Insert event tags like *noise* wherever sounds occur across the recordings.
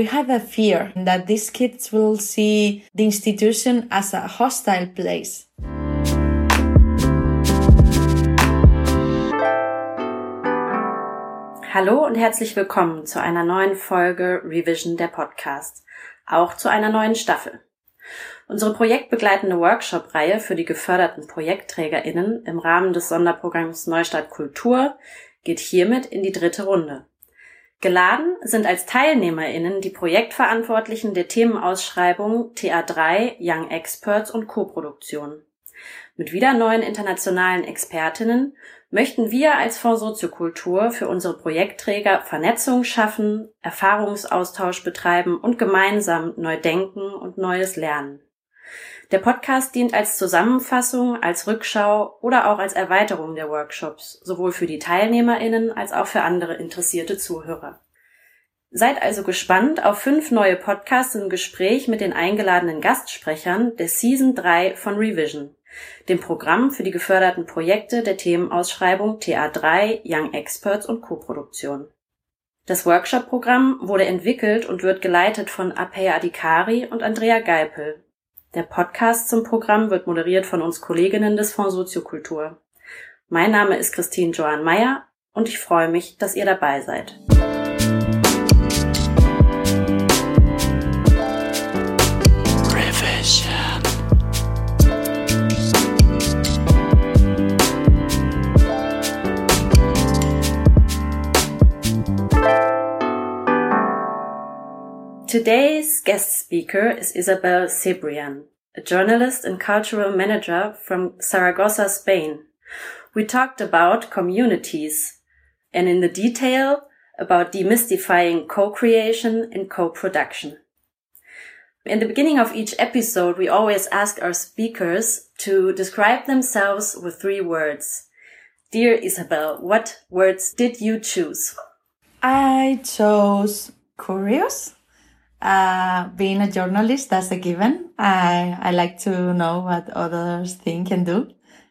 we have a fear that these kids will see the institution as a hostile place. Hallo und herzlich willkommen zu einer neuen Folge Revision der Podcast, auch zu einer neuen Staffel. Unsere projektbegleitende Workshop-Reihe für die geförderten ProjektträgerInnen im Rahmen des Sonderprogramms Neustadt Kultur geht hiermit in die dritte Runde. Geladen sind als TeilnehmerInnen die Projektverantwortlichen der Themenausschreibung TA3, Young Experts und Co-Produktion. Mit wieder neuen internationalen Expertinnen möchten wir als Fonds Soziokultur für unsere Projektträger Vernetzung schaffen, Erfahrungsaustausch betreiben und gemeinsam neu denken und Neues lernen. Der Podcast dient als Zusammenfassung, als Rückschau oder auch als Erweiterung der Workshops, sowohl für die Teilnehmerinnen als auch für andere interessierte Zuhörer. Seid also gespannt auf fünf neue Podcasts im Gespräch mit den eingeladenen Gastsprechern der Season 3 von Revision dem Programm für die geförderten Projekte der Themenausschreibung TA3 Young Experts und Koproduktion. Das Workshop-Programm wurde entwickelt und wird geleitet von Apey Adikari und Andrea Geipel. Der Podcast zum Programm wird moderiert von uns Kolleginnen des Fonds Soziokultur. Mein Name ist Christine Johann Meyer und ich freue mich, dass ihr dabei seid. Guest speaker is Isabel Cebrián, a journalist and cultural manager from Zaragoza, Spain. We talked about communities and in the detail about demystifying co-creation and co-production. In the beginning of each episode, we always ask our speakers to describe themselves with three words. Dear Isabel, what words did you choose? I chose curious uh, being a journalist, that's a given. I, I like to know what others think and do.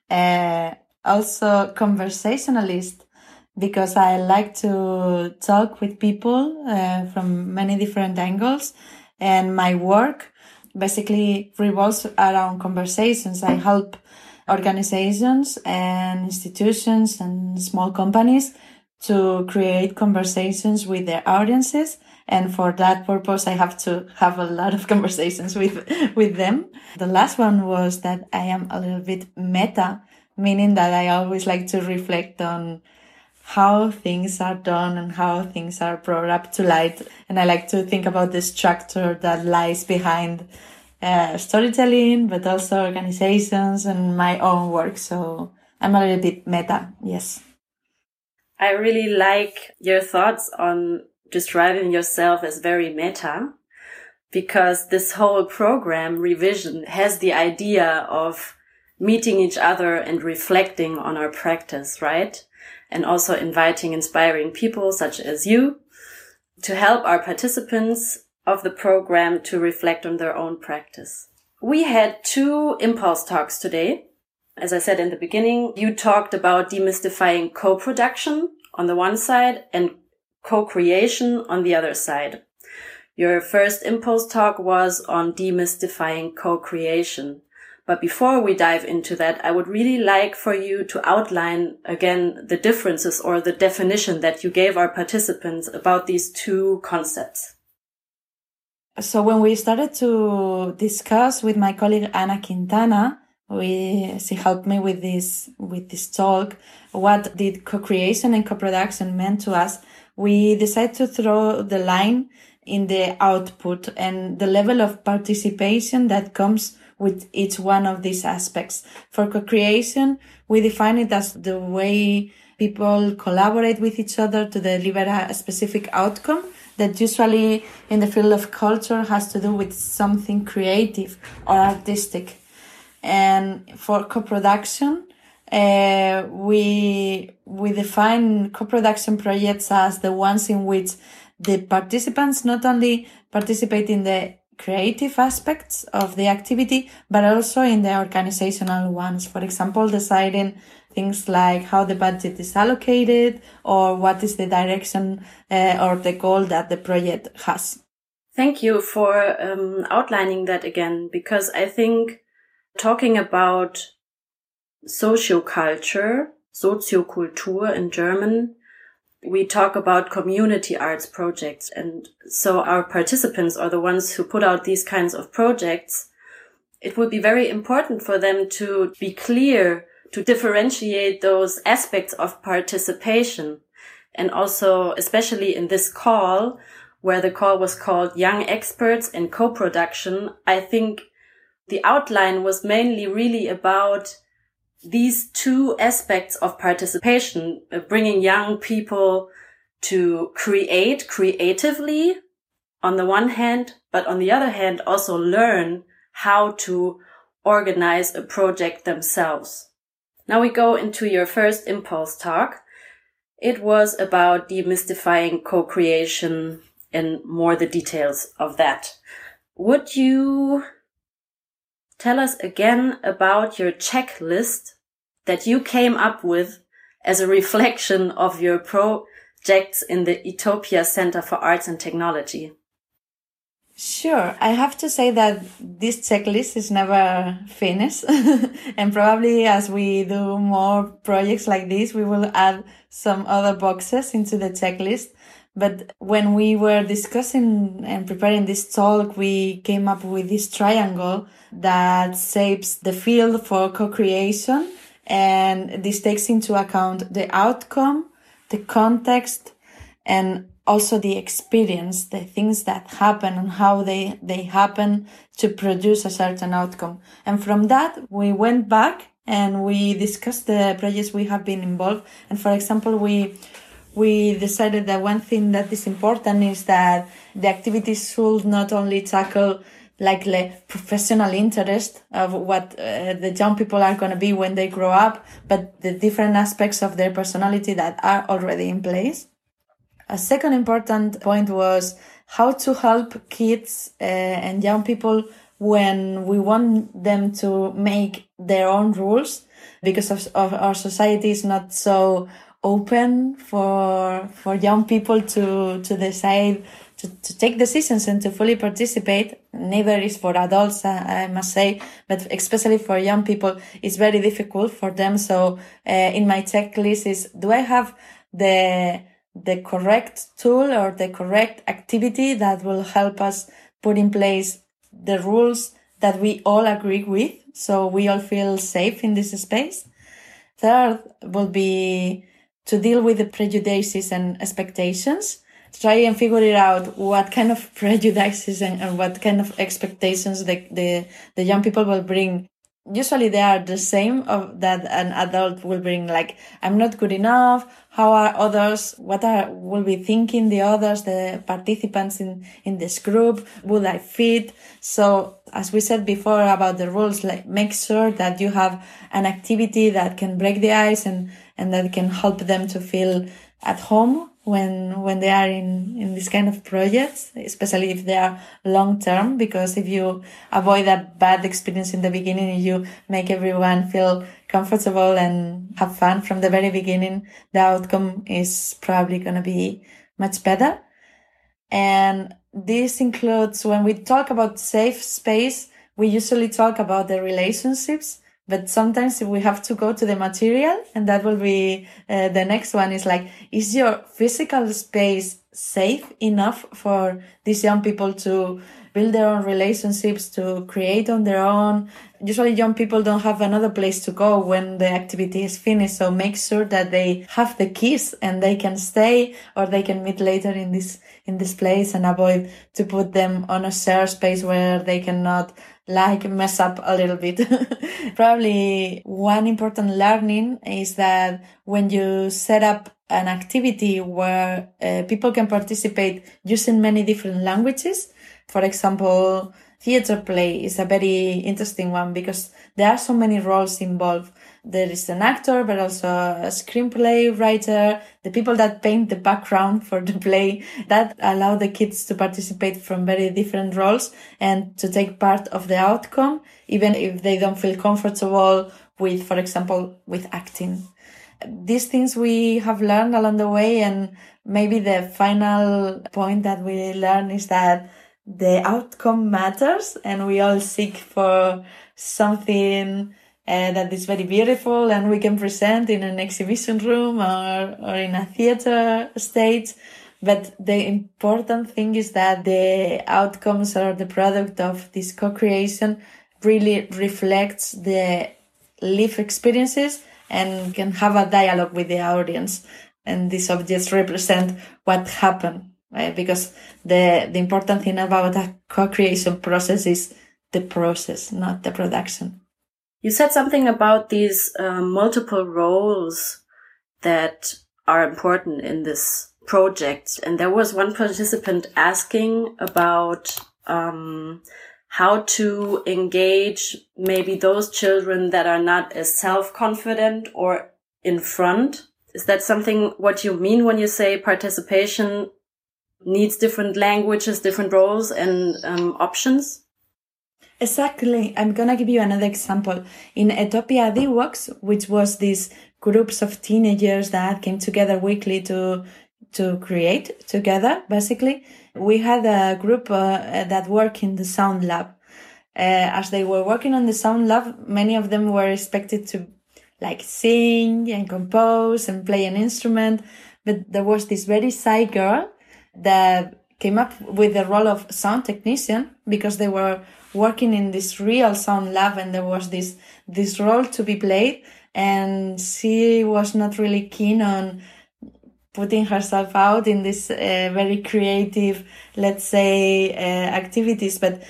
Uh, also conversationalist because I like to talk with people uh, from many different angles and my work basically revolves around conversations. I help organizations and institutions and small companies to create conversations with their audiences and for that purpose, I have to have a lot of *laughs* conversations with, with them. The last one was that I am a little bit meta, meaning that I always like to reflect on how things are done and how things are brought up to light. And I like to think about the structure that lies behind uh, storytelling, but also organizations and my own work. So I'm a little bit meta. Yes. I really like your thoughts on describing yourself as very meta because this whole program revision has the idea of meeting each other and reflecting on our practice, right? And also inviting inspiring people such as you to help our participants of the program to reflect on their own practice. We had two impulse talks today. As I said in the beginning, you talked about demystifying co-production on the one side and co-creation on the other side. Your first impulse talk was on demystifying co-creation. But before we dive into that, I would really like for you to outline again the differences or the definition that you gave our participants about these two concepts. So when we started to discuss with my colleague Ana Quintana, we, she helped me with this, with this talk. What did co-creation and co-production meant to us? We decided to throw the line in the output and the level of participation that comes with each one of these aspects. For co-creation, we define it as the way people collaborate with each other to deliver a specific outcome that usually in the field of culture has to do with something creative or artistic. And for co-production, uh, we we define co-production projects as the ones in which the participants not only participate in the creative aspects of the activity, but also in the organizational ones. For example, deciding things like how the budget is allocated or what is the direction uh, or the goal that the project has. Thank you for um, outlining that again, because I think talking that again, because I think talking about socioculture, Soziokultur in German, we talk about community arts projects. And so our participants are the ones who put out these kinds of projects. It would be very important for them to be clear, to differentiate those aspects of participation. And also, especially in this call, where the call was called Young Experts in Co-Production, I think the outline was mainly really about these two aspects of participation, uh, bringing young people to create creatively on the one hand, but on the other hand, also learn how to organize a project themselves. Now we go into your first impulse talk. It was about demystifying co-creation and more the details of that. Would you tell us again about your checklist that you came up with as a reflection of your projects in the Etopia Center for Arts and Technology? Sure. I have to say that this checklist is never finished. *laughs* and probably as we do more projects like this, we will add some other boxes into the checklist. But when we were discussing and preparing this talk, we came up with this triangle that shapes the field for co-creation. And this takes into account the outcome, the context, and also the experience, the things that happen and how they, they happen to produce a certain outcome. And from that, we went back and we discussed the projects we have been involved. And for example, we we decided that one thing that is important is that the activities should not only tackle like the professional interest of what uh, the young people are going to be when they grow up, but the different aspects of their personality that are already in place. A second important point was how to help kids uh, and young people when we want them to make their own rules because of, of our society is not so open for for young people to to decide to, to take decisions and to fully participate. Neither is for adults, I, must say, but especially for young people, it's very difficult for them. So uh, in my checklist is do I have the the correct tool or the correct activity that will help us put in place the rules that we all agree with so we all feel safe in this space. Third will be to deal with the prejudices and expectations try and figure it out what kind of *laughs* prejudices and, and what kind of expectations the, the the young people will bring. Usually they are the same of that an adult will bring like i'm not good enough how are others what are will be thinking the others the participants in in this group would i fit? So as we said before about the rules like make sure that you have an activity that can break the ice and and that can help them to feel at home when when they are in in this kind of projects especially if they are long term because if you avoid that bad experience in the beginning you make everyone feel comfortable and have fun from the very beginning the outcome is probably going to be much better. And this includes when we talk about safe space we usually talk about the relationships but sometimes we have to go to the material and that will be uh, the next one is like is your physical space safe enough for these young people to build their own relationships to create on their own usually young people don't have another place to go when the activity is finished so make sure that they have the keys and they can stay or they can meet later in this in this place and avoid to put them on a shared space where they cannot like mess up a little bit. *laughs* Probably one important learning is that when you set up an activity where uh, people can participate using many different languages, for example, theater play is a very interesting one because there are so many roles involved there is an actor, but also a screenplay writer, the people that paint the background for the play that allow the kids to participate from very different roles and to take part of the outcome, even if they don't feel comfortable with, for example, with acting. These things we have learned along the way and maybe the final point that we learn is that the outcome matters and we all seek for something uh, that is very beautiful and we can present in an exhibition room or, or in a theater stage. But the important thing is that the outcomes or the product of this co-creation really reflects the live experiences and can have a dialogue with the audience. And these objects represent what happened, right? Because the, the important thing about a co-creation process is the process, not the production. You said something about these uh, multiple roles that are important in this project. And there was one participant asking about um, how to engage maybe those children that are not as self-confident or in front. Is that something what you mean when you say participation needs different languages, different roles and um, options? Exactly. I'm gonna give you another example. In Etopia DWOX, which was these groups of teenagers that came together weekly to to create together, basically, we had a group uh, that worked in the sound lab. Uh, as they were working on the sound lab, many of them were expected to like sing and compose and play an instrument. But there was this very shy girl that came up with the role of sound technician because they were working in this real sound lab and there was this this role to be played and she was not really keen on putting herself out in this uh, very creative let's say uh, activities but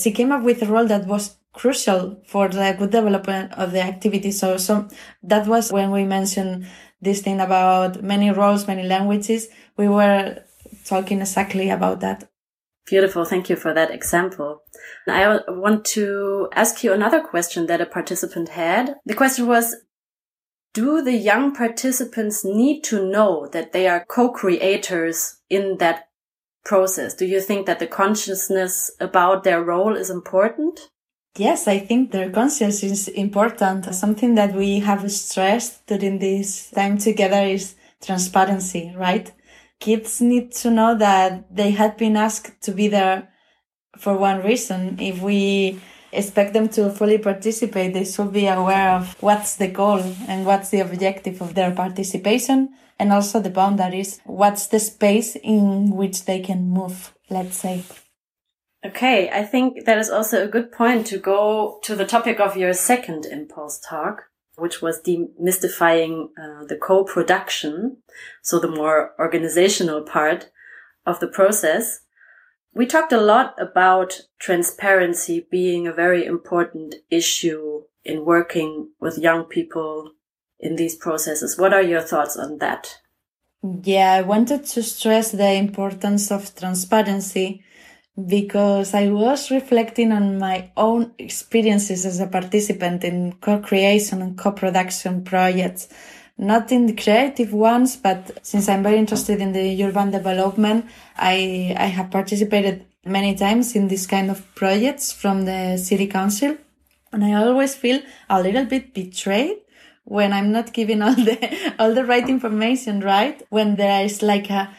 she came up with a role that was crucial for the good development of the activity so so that was when we mentioned this thing about many roles many languages we were talking exactly about that Beautiful. Thank you for that example. I want to ask you another question that a participant had. The question was, do the young participants need to know that they are co-creators in that process? Do you think that the consciousness about their role is important? Yes, I think their conscience is important. Something that we have stressed during this time together is transparency, right? kids need to know that they had been asked to be there for one reason. If we expect them to fully participate, they should be aware of what's the goal and what's the objective of their participation and also the boundaries. What's the space in which they can move, let's say. Okay, I think that is also a good point to go to the topic of your second impulse talk which was demystifying uh, the co-production, so the more organizational part of the process. We talked a lot about transparency being a very important issue in working with young people in these processes. What are your thoughts on that? Yeah, I wanted to stress the importance of transparency because I was reflecting on my own experiences as a participant in co-creation and co-production projects. Not in the creative ones, but since I'm very interested in the urban development, I, I have participated many times in this kind of projects from the city council. And I always feel a little bit betrayed when I'm not giving all the, all the right information, right? When there is like a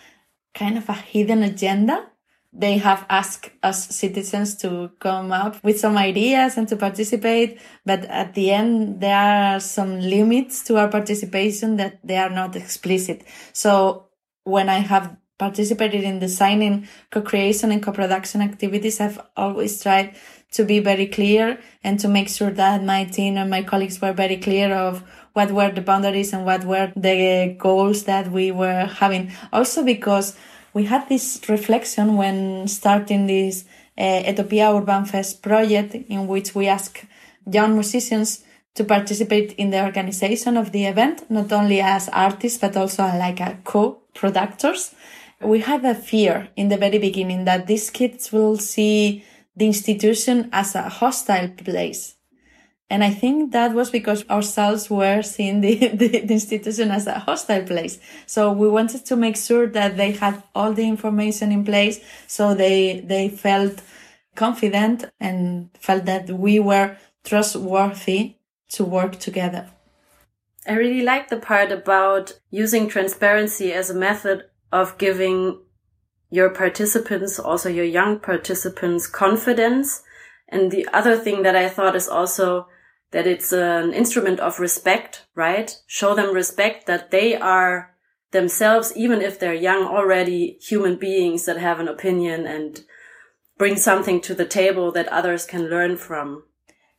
kind of a hidden agenda they have asked us citizens to come up with some ideas and to participate. But at the end, there are some limits to our participation that they are not explicit. So when I have participated in designing co-creation and co-production activities, I've always tried to be very clear and to make sure that my team and my colleagues were very clear of what were the boundaries and what were the goals that we were having. Also because we had this reflection when starting this uh, Etopia Urban Fest project in which we ask young musicians to participate in the organization of the event, not only as artists, but also like a co-productors. We had a fear in the very beginning that these kids will see the institution as a hostile place and I think that was because ourselves were seeing the, *laughs* the, the, institution as a hostile place. So we wanted to make sure that they had all the information in place so they, they felt confident and felt that we were trustworthy to work together. I really like the part about using transparency as a method of giving your participants, also your young participants confidence. And the other thing that I thought is also that it's an instrument of respect, right? Show them respect that they are themselves, even if they're young already human beings that have an opinion and bring something to the table that others can learn from.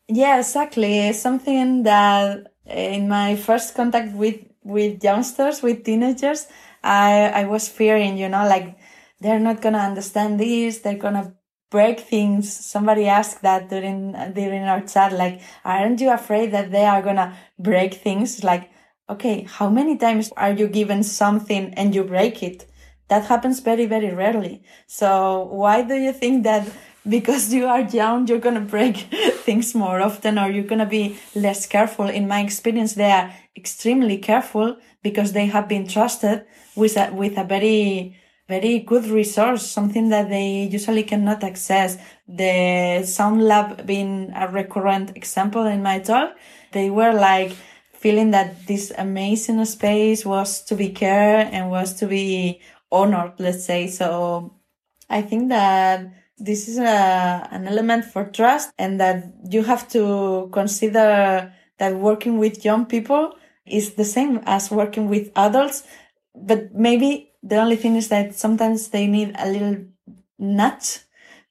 Yeah, exactly. Something that in my first contact with, with youngsters, with teenagers, I, I was fearing, you know, like they're not going to understand this. They're going to break things. Somebody asked that during, during our chat, like, aren't you afraid that they are to break things? Like, okay, how many times are you given something and you break it? That happens very, very rarely. So why do you think that *laughs* because you are young, you're to break *laughs* things more often or you're to be less careful? In my experience, they are extremely careful because they have been trusted with a, with a very, very good resource, something that they usually cannot access. The Sound Lab being a recurrent example in my talk, they were like feeling that this amazing space was to be cared and was to be honored, let's say. So I think that this is a, an element for trust and that you have to consider that working with young people is the same as working with adults. But maybe the only thing is that sometimes they need a little nudge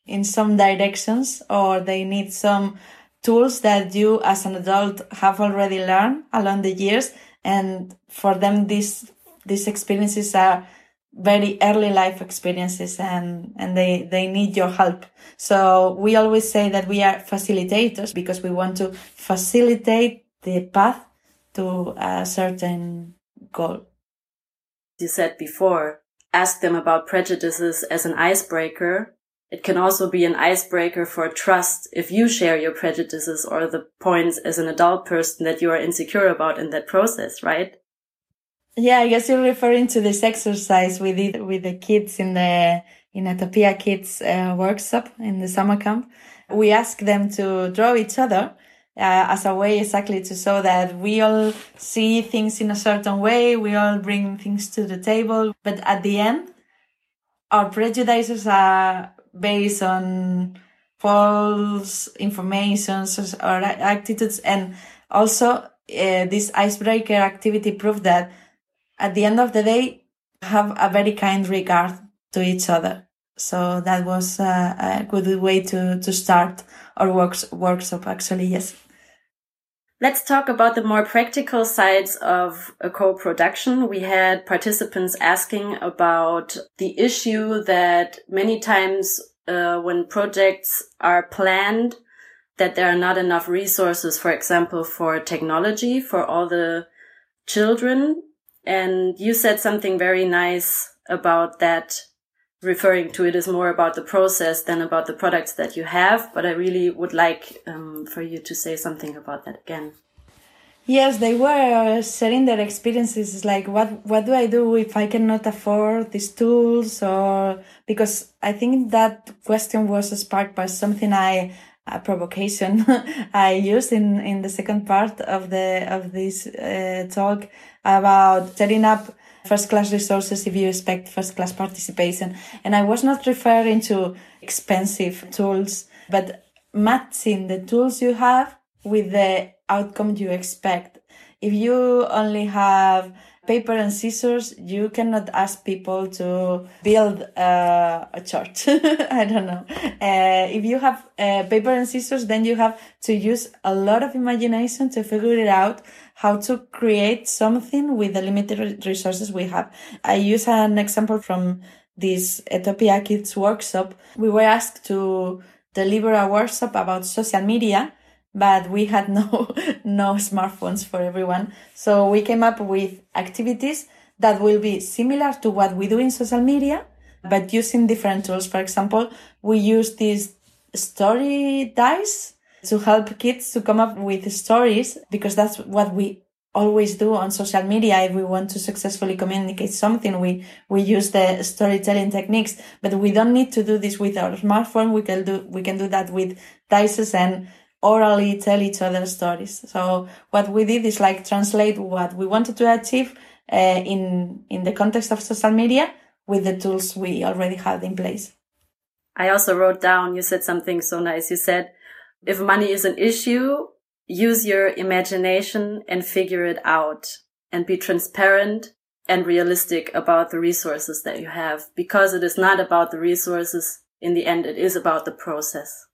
in some directions or they need some tools that you as an adult have already learned along the years. And for them, these, these experiences are very early life experiences and, and they, they need your help. So we always say that we are facilitators because we want to facilitate the path to a certain goal. You said before, ask them about prejudices as an icebreaker. It can also be an icebreaker for trust if you share your prejudices or the points as an adult person that you are insecure about in that process, right? Yeah, I guess you're referring to this exercise we did with the kids in the in Etopia Kids uh, workshop in the summer camp. We asked them to draw each other uh, as a way exactly to show that we all see things in a certain way, we all bring things to the table, but at the end, our prejudices are based on false information or attitudes, and also uh, this icebreaker activity proved that at the end of the day, have a very kind regard to each other. So that was a, a good way to, to start our works, workshop, actually, yes. Let's talk about the more practical sides of a co-production. We had participants asking about the issue that many times uh, when projects are planned, that there are not enough resources, for example, for technology for all the children and you said something very nice about that, referring to it as more about the process than about the products that you have. But I really would like um, for you to say something about that again. Yes, they were sharing their experiences. Like, what what do I do if I cannot afford these tools? Or because I think that question was sparked by something I a provocation *laughs* I used in in the second part of the of this uh, talk about setting up first class resources if you expect first class participation. And I was not referring to expensive tools, but matching the tools you have with the outcome you expect. If you only have paper and scissors, you cannot ask people to build uh, a church. *laughs* I don't know. Uh, if you have uh, paper and scissors, then you have to use a lot of imagination to figure it out how to create something with the limited resources we have. I use an example from this Etopia Kids workshop. We were asked to deliver a workshop about social media but we had no *laughs* no smartphones for everyone. So we came up with activities that will be similar to what we do in social media, but using different tools. For example, we use these story dice to help kids to come up with stories because that's what we always do on social media if we want to successfully communicate something we we use the storytelling techniques but we don't need to do this with our smartphone we can do we can do that with dices and orally tell each other stories. So what we did is like translate what we wanted to achieve uh, in in the context of social media with the tools we already had in place. I also wrote down, you said something so nice. You said, if money is an issue, use your imagination and figure it out and be transparent and realistic about the resources that you have because it is not about the resources. In the end, it is about the process.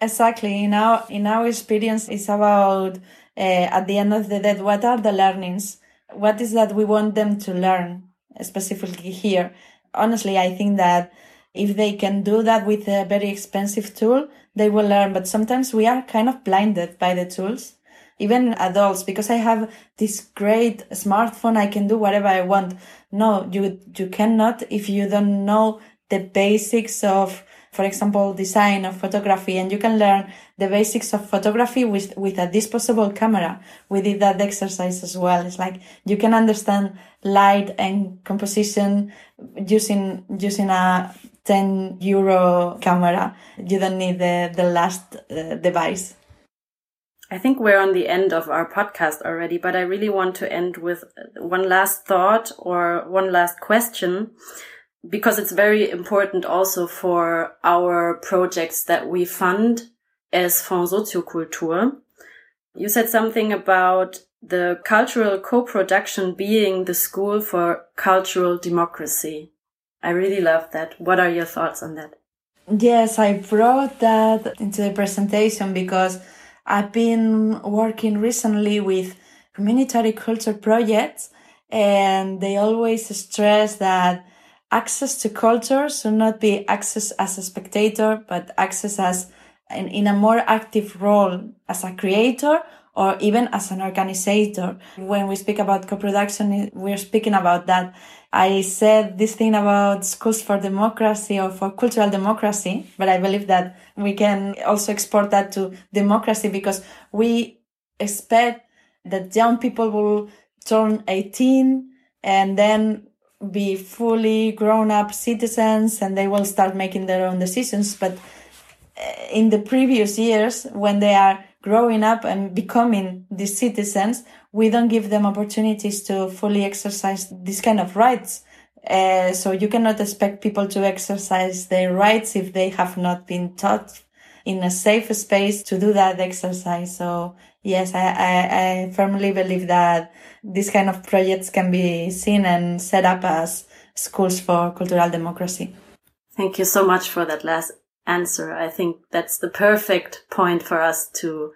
Exactly. In our, in our experience, it's about, uh, at the end of the day, what are the learnings? What is that we want them to learn specifically here? Honestly, I think that if they can do that with a very expensive tool, they will learn. But sometimes we are kind of blinded by the tools, even adults, because I have this great smartphone. I can do whatever I want. No, you, you cannot if you don't know the basics of for example, design or photography, and you can learn the basics of photography with, with a disposable camera. We did that exercise as well. It's like you can understand light and composition using, using a 10 euro camera. You don't need the, the last uh, device. I think we're on the end of our podcast already, but I really want to end with one last thought or one last question because it's very important also for our projects that we fund as Fonds Soziokultur. You said something about the cultural co-production being the school for cultural democracy. I really love that. What are your thoughts on that? Yes, I brought that into the presentation because I've been working recently with community culture projects and they always stress that access to culture should not be access as a spectator, but access as in, in a more active role as a creator or even as an organizer. When we speak about co-production, we're speaking about that. I said this thing about schools for democracy or for cultural democracy, but I believe that we can also export that to democracy because we expect that young people will turn 18 and then be fully grown up citizens and they will start making their own decisions. But eh, in the previous years, when they are growing up and becoming these citizens, we don't give them opportunities to fully exercise this kind of rights. Uh, so you cannot expect people to exercise their rights if they have not been taught in a safe space to do that exercise. So yes, I, I, I firmly believe that these kind of projects can be seen and set up as schools for cultural democracy. Thank you so much for that last answer. I think that's the perfect point for us to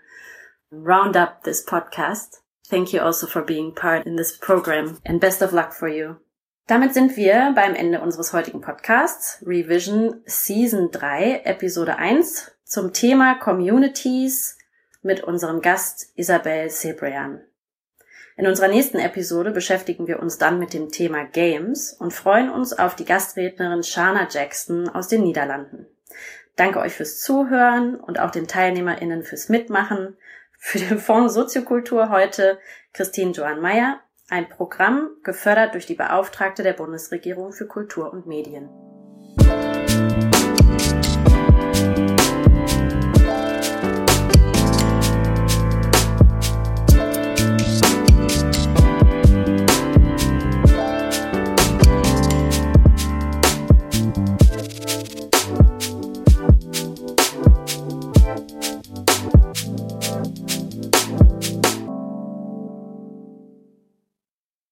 round up this podcast. Thank you also for being part in this program and best of luck for you. Damit sind wir beim Ende unseres heutigen Podcasts Revision Season 3 Episode 1 zum Thema Communities mit unserem Gast Isabel Cebrian. In unserer nächsten Episode beschäftigen wir uns dann mit dem Thema Games und freuen uns auf die Gastrednerin Shana Jackson aus den Niederlanden. Danke euch fürs Zuhören und auch den TeilnehmerInnen fürs Mitmachen. Für den Fonds Soziokultur heute Christine Johann Meyer, ein Programm gefördert durch die Beauftragte der Bundesregierung für Kultur und Medien.